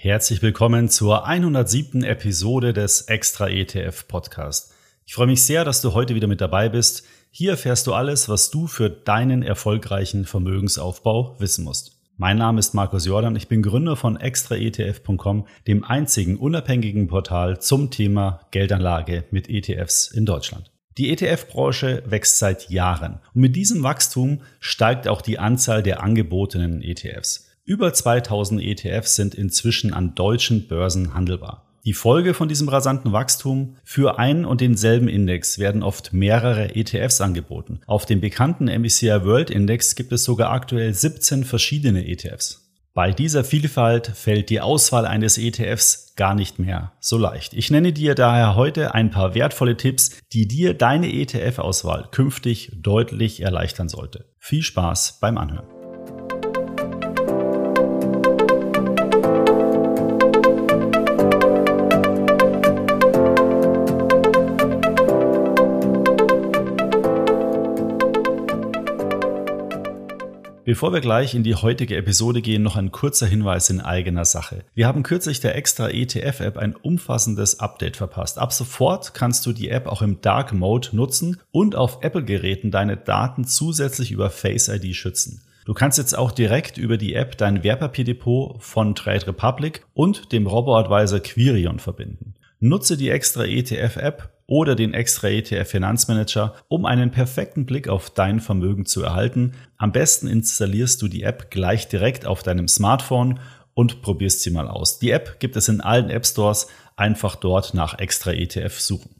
Herzlich willkommen zur 107. Episode des Extra ETF Podcast. Ich freue mich sehr, dass du heute wieder mit dabei bist. Hier erfährst du alles, was du für deinen erfolgreichen Vermögensaufbau wissen musst. Mein Name ist Markus Jordan, ich bin Gründer von extraetf.com, dem einzigen unabhängigen Portal zum Thema Geldanlage mit ETFs in Deutschland. Die ETF-Branche wächst seit Jahren und mit diesem Wachstum steigt auch die Anzahl der angebotenen ETFs. Über 2000 ETFs sind inzwischen an deutschen Börsen handelbar. Die Folge von diesem rasanten Wachstum, für einen und denselben Index werden oft mehrere ETFs angeboten. Auf dem bekannten MSCI World Index gibt es sogar aktuell 17 verschiedene ETFs. Bei dieser Vielfalt fällt die Auswahl eines ETFs gar nicht mehr so leicht. Ich nenne dir daher heute ein paar wertvolle Tipps, die dir deine ETF-Auswahl künftig deutlich erleichtern sollte. Viel Spaß beim Anhören. Bevor wir gleich in die heutige Episode gehen, noch ein kurzer Hinweis in eigener Sache. Wir haben kürzlich der extra ETF-App ein umfassendes Update verpasst. Ab sofort kannst du die App auch im Dark Mode nutzen und auf Apple-Geräten deine Daten zusätzlich über Face ID schützen. Du kannst jetzt auch direkt über die App dein Wertpapierdepot von Trade Republic und dem Robo-Advisor Quirion verbinden. Nutze die extra ETF-App oder den extra ETF Finanzmanager, um einen perfekten Blick auf dein Vermögen zu erhalten. Am besten installierst du die App gleich direkt auf deinem Smartphone und probierst sie mal aus. Die App gibt es in allen App Stores, einfach dort nach extra ETF suchen.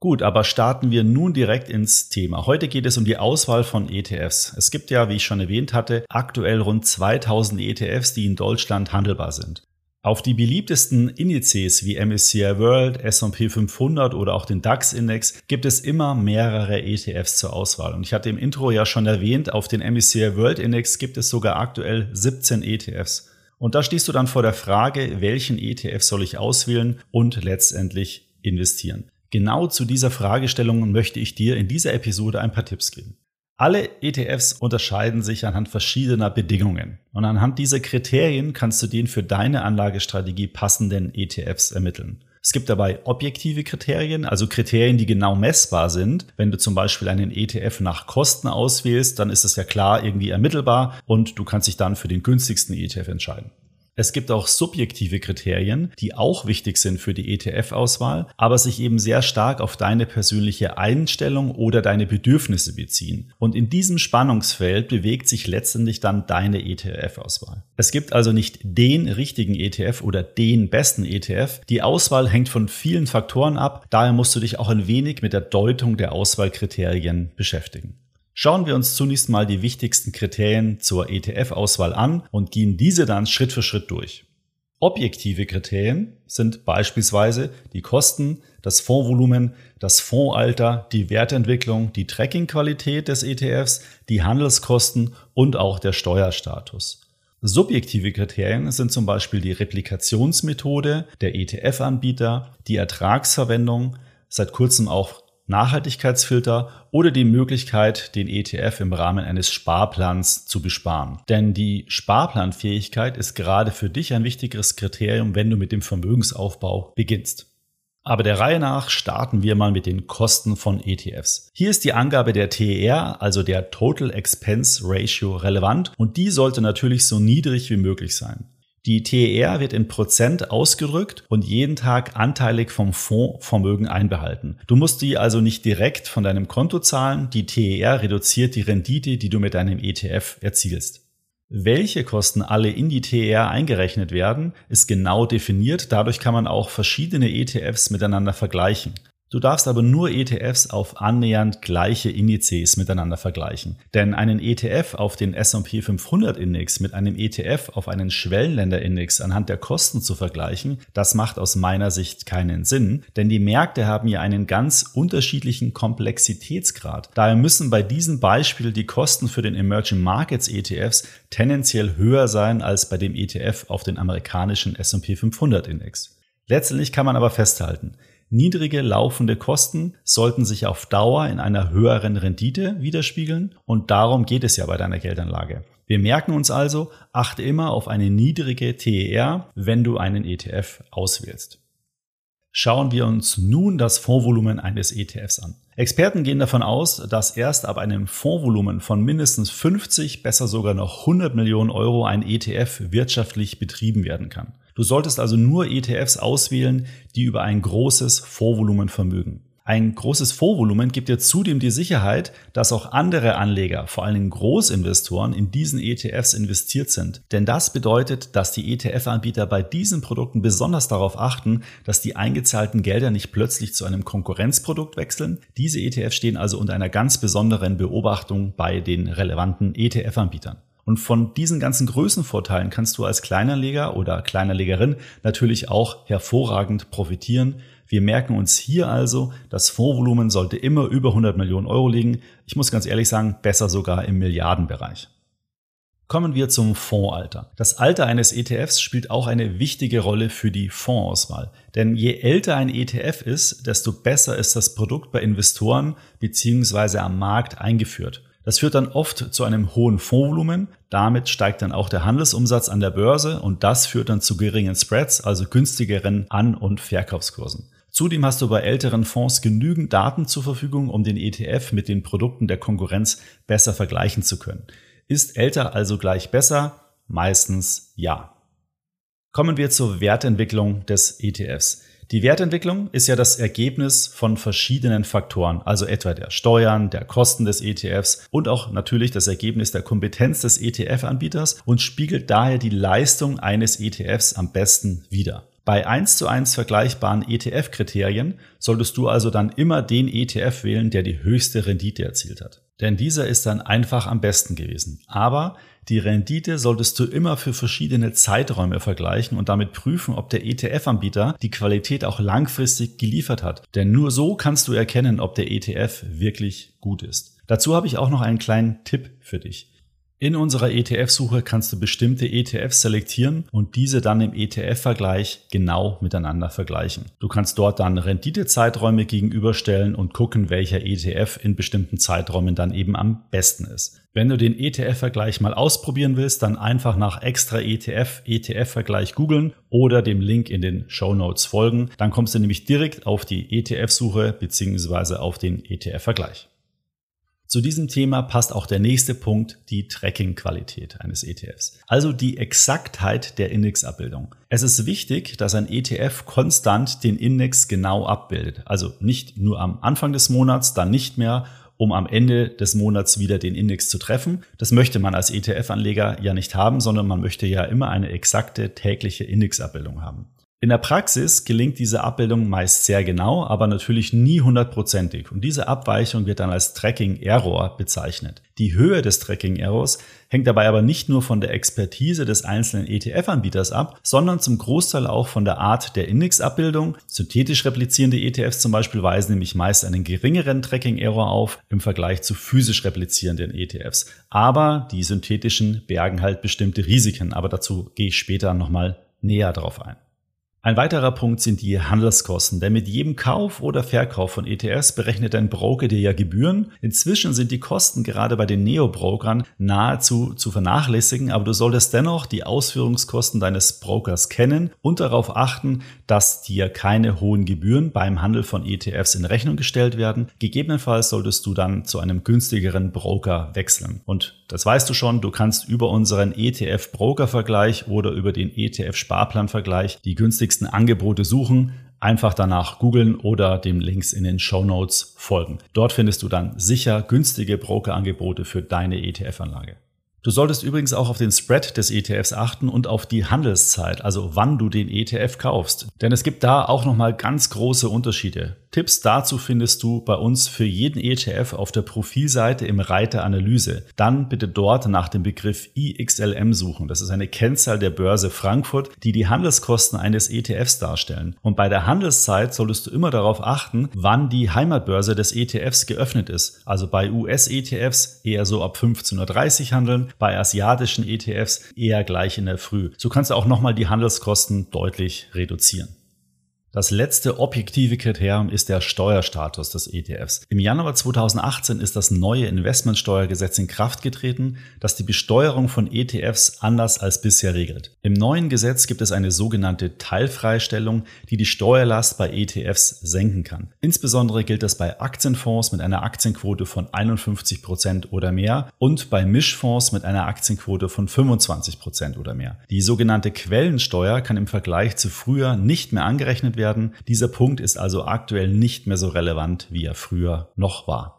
Gut, aber starten wir nun direkt ins Thema. Heute geht es um die Auswahl von ETFs. Es gibt ja, wie ich schon erwähnt hatte, aktuell rund 2000 ETFs, die in Deutschland handelbar sind. Auf die beliebtesten Indizes wie MSCI World, S&P 500 oder auch den DAX-Index gibt es immer mehrere ETFs zur Auswahl. Und ich hatte im Intro ja schon erwähnt, auf den MSCI World Index gibt es sogar aktuell 17 ETFs. Und da stehst du dann vor der Frage, welchen ETF soll ich auswählen und letztendlich investieren. Genau zu dieser Fragestellung möchte ich dir in dieser Episode ein paar Tipps geben. Alle ETFs unterscheiden sich anhand verschiedener Bedingungen. Und anhand dieser Kriterien kannst du den für deine Anlagestrategie passenden ETFs ermitteln. Es gibt dabei objektive Kriterien, also Kriterien, die genau messbar sind. Wenn du zum Beispiel einen ETF nach Kosten auswählst, dann ist es ja klar irgendwie ermittelbar und du kannst dich dann für den günstigsten ETF entscheiden. Es gibt auch subjektive Kriterien, die auch wichtig sind für die ETF-Auswahl, aber sich eben sehr stark auf deine persönliche Einstellung oder deine Bedürfnisse beziehen. Und in diesem Spannungsfeld bewegt sich letztendlich dann deine ETF-Auswahl. Es gibt also nicht den richtigen ETF oder den besten ETF. Die Auswahl hängt von vielen Faktoren ab. Daher musst du dich auch ein wenig mit der Deutung der Auswahlkriterien beschäftigen. Schauen wir uns zunächst mal die wichtigsten Kriterien zur ETF-Auswahl an und gehen diese dann Schritt für Schritt durch. Objektive Kriterien sind beispielsweise die Kosten, das Fondsvolumen, das Fondsalter, die Wertentwicklung, die Trackingqualität des ETFs, die Handelskosten und auch der Steuerstatus. Subjektive Kriterien sind zum Beispiel die Replikationsmethode der ETF-Anbieter, die Ertragsverwendung, seit kurzem auch Nachhaltigkeitsfilter oder die Möglichkeit, den ETF im Rahmen eines Sparplans zu besparen. Denn die Sparplanfähigkeit ist gerade für dich ein wichtigeres Kriterium, wenn du mit dem Vermögensaufbau beginnst. Aber der Reihe nach starten wir mal mit den Kosten von ETFs. Hier ist die Angabe der TER, also der Total Expense Ratio, relevant und die sollte natürlich so niedrig wie möglich sein. Die TER wird in Prozent ausgedrückt und jeden Tag anteilig vom Fondsvermögen einbehalten. Du musst die also nicht direkt von deinem Konto zahlen. Die TER reduziert die Rendite, die du mit deinem ETF erzielst. Welche Kosten alle in die TER eingerechnet werden, ist genau definiert. Dadurch kann man auch verschiedene ETFs miteinander vergleichen. Du darfst aber nur ETFs auf annähernd gleiche Indizes miteinander vergleichen. Denn einen ETF auf den S&P 500 Index mit einem ETF auf einen Schwellenländerindex anhand der Kosten zu vergleichen, das macht aus meiner Sicht keinen Sinn, denn die Märkte haben ja einen ganz unterschiedlichen Komplexitätsgrad. Daher müssen bei diesem Beispiel die Kosten für den Emerging Markets ETFs tendenziell höher sein als bei dem ETF auf den amerikanischen S&P 500 Index. Letztendlich kann man aber festhalten, Niedrige laufende Kosten sollten sich auf Dauer in einer höheren Rendite widerspiegeln und darum geht es ja bei deiner Geldanlage. Wir merken uns also, achte immer auf eine niedrige TER, wenn du einen ETF auswählst. Schauen wir uns nun das Fondsvolumen eines ETFs an. Experten gehen davon aus, dass erst ab einem Fondsvolumen von mindestens 50, besser sogar noch 100 Millionen Euro ein ETF wirtschaftlich betrieben werden kann. Du solltest also nur ETFs auswählen, die über ein großes Fondsvolumen vermögen. Ein großes Vorvolumen gibt dir zudem die Sicherheit, dass auch andere Anleger, vor allem Großinvestoren, in diesen ETFs investiert sind. Denn das bedeutet, dass die ETF-Anbieter bei diesen Produkten besonders darauf achten, dass die eingezahlten Gelder nicht plötzlich zu einem Konkurrenzprodukt wechseln. Diese ETFs stehen also unter einer ganz besonderen Beobachtung bei den relevanten ETF-Anbietern. Und von diesen ganzen Größenvorteilen kannst du als Kleinanleger oder Kleinanlegerin natürlich auch hervorragend profitieren. Wir merken uns hier also, das Fondsvolumen sollte immer über 100 Millionen Euro liegen. Ich muss ganz ehrlich sagen, besser sogar im Milliardenbereich. Kommen wir zum Fondsalter. Das Alter eines ETFs spielt auch eine wichtige Rolle für die Fondsauswahl. Denn je älter ein ETF ist, desto besser ist das Produkt bei Investoren bzw. am Markt eingeführt. Das führt dann oft zu einem hohen Fondsvolumen. Damit steigt dann auch der Handelsumsatz an der Börse und das führt dann zu geringen Spreads, also günstigeren An- und Verkaufskursen. Zudem hast du bei älteren Fonds genügend Daten zur Verfügung, um den ETF mit den Produkten der Konkurrenz besser vergleichen zu können. Ist älter also gleich besser? Meistens ja. Kommen wir zur Wertentwicklung des ETFs. Die Wertentwicklung ist ja das Ergebnis von verschiedenen Faktoren, also etwa der Steuern, der Kosten des ETFs und auch natürlich das Ergebnis der Kompetenz des ETF-Anbieters und spiegelt daher die Leistung eines ETFs am besten wider. Bei 1 zu 1 vergleichbaren ETF-Kriterien solltest du also dann immer den ETF wählen, der die höchste Rendite erzielt hat. Denn dieser ist dann einfach am besten gewesen. Aber die Rendite solltest du immer für verschiedene Zeiträume vergleichen und damit prüfen, ob der ETF-Anbieter die Qualität auch langfristig geliefert hat. Denn nur so kannst du erkennen, ob der ETF wirklich gut ist. Dazu habe ich auch noch einen kleinen Tipp für dich. In unserer ETF-Suche kannst du bestimmte ETFs selektieren und diese dann im ETF-Vergleich genau miteinander vergleichen. Du kannst dort dann Renditezeiträume gegenüberstellen und gucken, welcher ETF in bestimmten Zeiträumen dann eben am besten ist. Wenn du den ETF-Vergleich mal ausprobieren willst, dann einfach nach extra ETF, ETF-Vergleich googeln oder dem Link in den Show Notes folgen. Dann kommst du nämlich direkt auf die ETF-Suche bzw. auf den ETF-Vergleich. Zu diesem Thema passt auch der nächste Punkt, die Tracking-Qualität eines ETFs. Also die Exaktheit der Indexabbildung. Es ist wichtig, dass ein ETF konstant den Index genau abbildet. Also nicht nur am Anfang des Monats, dann nicht mehr, um am Ende des Monats wieder den Index zu treffen. Das möchte man als ETF-Anleger ja nicht haben, sondern man möchte ja immer eine exakte tägliche Indexabbildung haben. In der Praxis gelingt diese Abbildung meist sehr genau, aber natürlich nie hundertprozentig und diese Abweichung wird dann als Tracking Error bezeichnet. Die Höhe des Tracking Errors hängt dabei aber nicht nur von der Expertise des einzelnen ETF-Anbieters ab, sondern zum Großteil auch von der Art der Indexabbildung. Synthetisch replizierende ETFs zum Beispiel weisen nämlich meist einen geringeren Tracking Error auf im Vergleich zu physisch replizierenden ETFs. Aber die synthetischen bergen halt bestimmte Risiken, aber dazu gehe ich später nochmal näher drauf ein. Ein weiterer Punkt sind die Handelskosten, denn mit jedem Kauf oder Verkauf von ETFs berechnet ein Broker dir ja Gebühren. Inzwischen sind die Kosten gerade bei den Neo-Brokern nahezu zu vernachlässigen, aber du solltest dennoch die Ausführungskosten deines Brokers kennen und darauf achten, dass dir keine hohen Gebühren beim Handel von ETFs in Rechnung gestellt werden. Gegebenenfalls solltest du dann zu einem günstigeren Broker wechseln. Und das weißt du schon, du kannst über unseren ETF-Broker-Vergleich oder über den ETF-Sparplan-Vergleich die günstigsten Angebote suchen. Einfach danach googeln oder dem Links in den Show Notes folgen. Dort findest du dann sicher günstige Brokerangebote für deine ETF-Anlage. Du solltest übrigens auch auf den Spread des ETFs achten und auf die Handelszeit, also wann du den ETF kaufst. Denn es gibt da auch nochmal ganz große Unterschiede. Tipps dazu findest du bei uns für jeden ETF auf der Profilseite im Reiter Analyse. Dann bitte dort nach dem Begriff IXLM suchen. Das ist eine Kennzahl der Börse Frankfurt, die die Handelskosten eines ETFs darstellen. Und bei der Handelszeit solltest du immer darauf achten, wann die Heimatbörse des ETFs geöffnet ist. Also bei US-ETFs eher so ab 15.30 Uhr handeln, bei asiatischen ETFs eher gleich in der Früh. So kannst du auch nochmal die Handelskosten deutlich reduzieren. Das letzte objektive Kriterium ist der Steuerstatus des ETFs. Im Januar 2018 ist das neue Investmentsteuergesetz in Kraft getreten, das die Besteuerung von ETFs anders als bisher regelt. Im neuen Gesetz gibt es eine sogenannte Teilfreistellung, die die Steuerlast bei ETFs senken kann. Insbesondere gilt das bei Aktienfonds mit einer Aktienquote von 51 Prozent oder mehr und bei Mischfonds mit einer Aktienquote von 25 Prozent oder mehr. Die sogenannte Quellensteuer kann im Vergleich zu früher nicht mehr angerechnet werden werden. Dieser Punkt ist also aktuell nicht mehr so relevant, wie er früher noch war.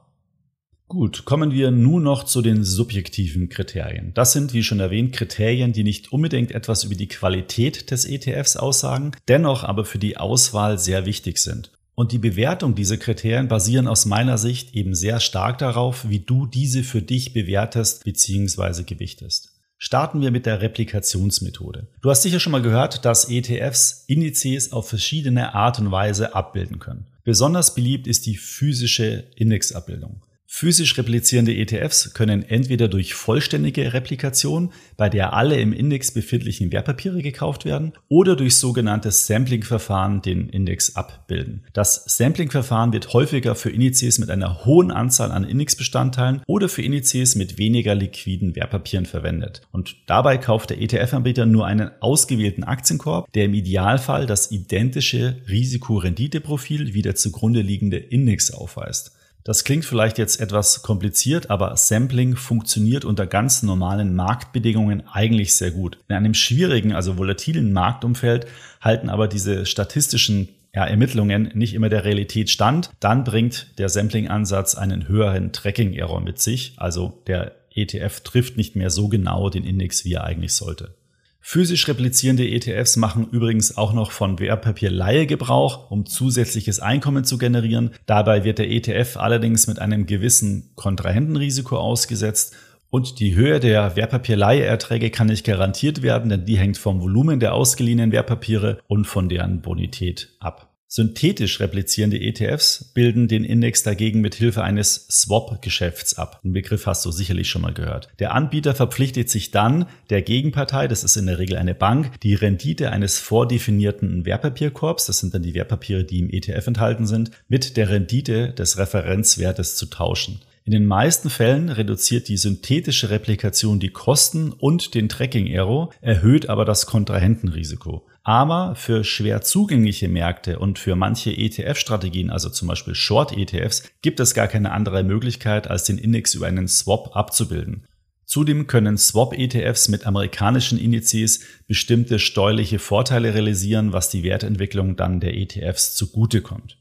Gut, kommen wir nun noch zu den subjektiven Kriterien. Das sind, wie schon erwähnt, Kriterien, die nicht unbedingt etwas über die Qualität des ETFs aussagen, dennoch aber für die Auswahl sehr wichtig sind. Und die Bewertung dieser Kriterien basieren aus meiner Sicht eben sehr stark darauf, wie du diese für dich bewertest bzw. gewichtest. Starten wir mit der Replikationsmethode. Du hast sicher schon mal gehört, dass ETFs Indizes auf verschiedene Art und Weise abbilden können. Besonders beliebt ist die physische Indexabbildung. Physisch replizierende ETFs können entweder durch vollständige Replikation, bei der alle im Index befindlichen Wertpapiere gekauft werden, oder durch sogenanntes Sampling-Verfahren den Index abbilden. Das Sampling-Verfahren wird häufiger für Indizes mit einer hohen Anzahl an Indexbestandteilen oder für Indizes mit weniger liquiden Wertpapieren verwendet. Und dabei kauft der ETF-Anbieter nur einen ausgewählten Aktienkorb, der im Idealfall das identische Risikorenditeprofil wie der zugrunde liegende Index aufweist. Das klingt vielleicht jetzt etwas kompliziert, aber Sampling funktioniert unter ganz normalen Marktbedingungen eigentlich sehr gut. In einem schwierigen, also volatilen Marktumfeld halten aber diese statistischen ja, Ermittlungen nicht immer der Realität stand. Dann bringt der Sampling-Ansatz einen höheren Tracking-Error mit sich. Also der ETF trifft nicht mehr so genau den Index, wie er eigentlich sollte. Physisch replizierende ETFs machen übrigens auch noch von Wertpapierleihe Gebrauch, um zusätzliches Einkommen zu generieren. Dabei wird der ETF allerdings mit einem gewissen Kontrahentenrisiko ausgesetzt und die Höhe der Wertpapierleiheerträge kann nicht garantiert werden, denn die hängt vom Volumen der ausgeliehenen Wertpapiere und von deren Bonität ab. Synthetisch replizierende ETFs bilden den Index dagegen mit Hilfe eines Swap-Geschäfts ab. Den Begriff hast du sicherlich schon mal gehört. Der Anbieter verpflichtet sich dann der Gegenpartei, das ist in der Regel eine Bank, die Rendite eines vordefinierten Wertpapierkorbs, das sind dann die Wertpapiere, die im ETF enthalten sind, mit der Rendite des Referenzwertes zu tauschen. In den meisten Fällen reduziert die synthetische Replikation die Kosten und den Tracking-Error, erhöht aber das Kontrahentenrisiko. Aber für schwer zugängliche Märkte und für manche ETF-Strategien, also zum Beispiel Short-ETFs, gibt es gar keine andere Möglichkeit, als den Index über einen Swap abzubilden. Zudem können Swap-ETFs mit amerikanischen Indizes bestimmte steuerliche Vorteile realisieren, was die Wertentwicklung dann der ETFs zugutekommt.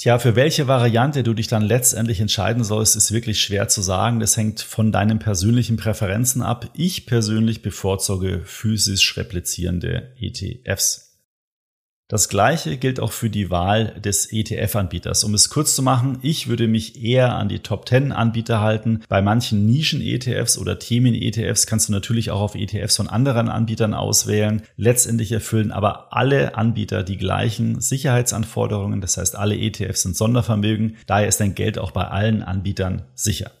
Tja, für welche Variante du dich dann letztendlich entscheiden sollst, ist wirklich schwer zu sagen. Das hängt von deinen persönlichen Präferenzen ab. Ich persönlich bevorzuge physisch replizierende ETFs. Das gleiche gilt auch für die Wahl des ETF-Anbieters. Um es kurz zu machen, ich würde mich eher an die Top 10 Anbieter halten. Bei manchen Nischen-ETFs oder Themen-ETFs kannst du natürlich auch auf ETFs von anderen Anbietern auswählen. Letztendlich erfüllen aber alle Anbieter die gleichen Sicherheitsanforderungen. Das heißt, alle ETFs sind Sondervermögen. Daher ist dein Geld auch bei allen Anbietern sicher.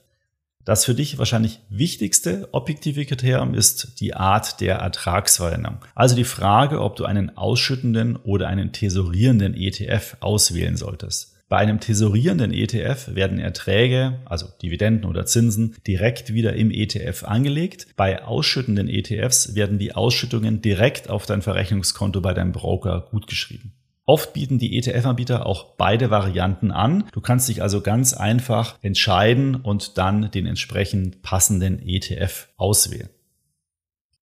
Das für dich wahrscheinlich wichtigste objektive Kriterium ist die Art der Ertragsverwendung. Also die Frage, ob du einen ausschüttenden oder einen tesorierenden ETF auswählen solltest. Bei einem tesorierenden ETF werden Erträge, also Dividenden oder Zinsen, direkt wieder im ETF angelegt. Bei ausschüttenden ETFs werden die Ausschüttungen direkt auf dein Verrechnungskonto bei deinem Broker gutgeschrieben. Oft bieten die ETF-Anbieter auch beide Varianten an. Du kannst dich also ganz einfach entscheiden und dann den entsprechend passenden ETF auswählen.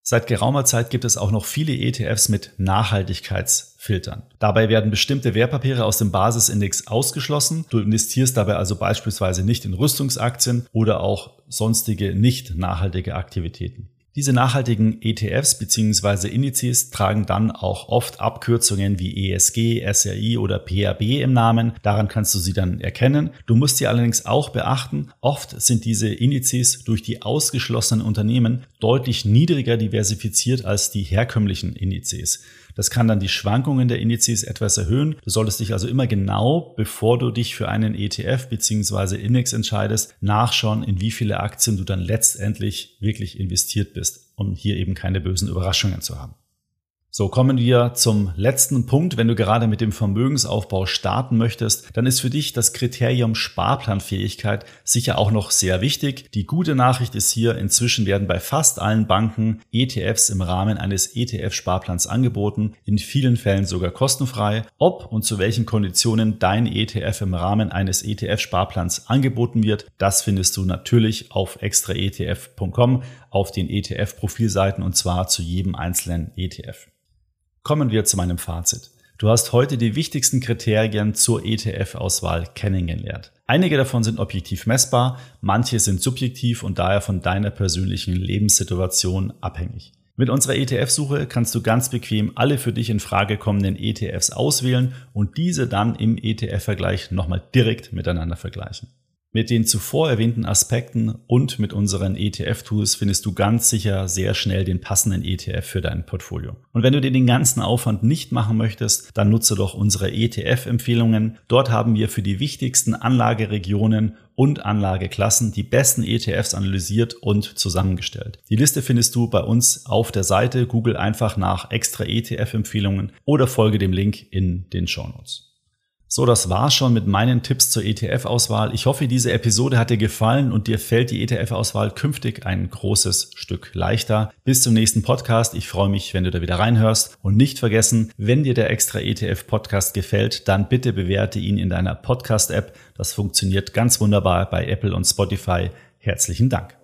Seit geraumer Zeit gibt es auch noch viele ETFs mit Nachhaltigkeitsfiltern. Dabei werden bestimmte Wertpapiere aus dem Basisindex ausgeschlossen. Du investierst dabei also beispielsweise nicht in Rüstungsaktien oder auch sonstige nicht nachhaltige Aktivitäten. Diese nachhaltigen ETFs bzw. Indizes tragen dann auch oft Abkürzungen wie ESG, SRI oder PAB im Namen. Daran kannst du sie dann erkennen. Du musst dir allerdings auch beachten, oft sind diese Indizes durch die ausgeschlossenen Unternehmen deutlich niedriger diversifiziert als die herkömmlichen Indizes. Das kann dann die Schwankungen der Indizes etwas erhöhen. Du solltest dich also immer genau, bevor du dich für einen ETF bzw. Index entscheidest, nachschauen, in wie viele Aktien du dann letztendlich wirklich investiert bist, um hier eben keine bösen Überraschungen zu haben. So, kommen wir zum letzten Punkt. Wenn du gerade mit dem Vermögensaufbau starten möchtest, dann ist für dich das Kriterium Sparplanfähigkeit sicher auch noch sehr wichtig. Die gute Nachricht ist hier, inzwischen werden bei fast allen Banken ETFs im Rahmen eines ETF-Sparplans angeboten, in vielen Fällen sogar kostenfrei. Ob und zu welchen Konditionen dein ETF im Rahmen eines ETF-Sparplans angeboten wird, das findest du natürlich auf extraetf.com auf den ETF-Profilseiten und zwar zu jedem einzelnen ETF. Kommen wir zu meinem Fazit. Du hast heute die wichtigsten Kriterien zur ETF-Auswahl kennengelernt. Einige davon sind objektiv messbar, manche sind subjektiv und daher von deiner persönlichen Lebenssituation abhängig. Mit unserer ETF-Suche kannst du ganz bequem alle für dich in Frage kommenden ETFs auswählen und diese dann im ETF-Vergleich nochmal direkt miteinander vergleichen. Mit den zuvor erwähnten Aspekten und mit unseren ETF-Tools findest du ganz sicher sehr schnell den passenden ETF für dein Portfolio. Und wenn du dir den ganzen Aufwand nicht machen möchtest, dann nutze doch unsere ETF-Empfehlungen. Dort haben wir für die wichtigsten Anlageregionen und Anlageklassen die besten ETFs analysiert und zusammengestellt. Die Liste findest du bei uns auf der Seite. Google einfach nach extra ETF-Empfehlungen oder folge dem Link in den Show Notes. So, das war's schon mit meinen Tipps zur ETF-Auswahl. Ich hoffe, diese Episode hat dir gefallen und dir fällt die ETF-Auswahl künftig ein großes Stück leichter. Bis zum nächsten Podcast. Ich freue mich, wenn du da wieder reinhörst. Und nicht vergessen, wenn dir der extra ETF-Podcast gefällt, dann bitte bewerte ihn in deiner Podcast-App. Das funktioniert ganz wunderbar bei Apple und Spotify. Herzlichen Dank.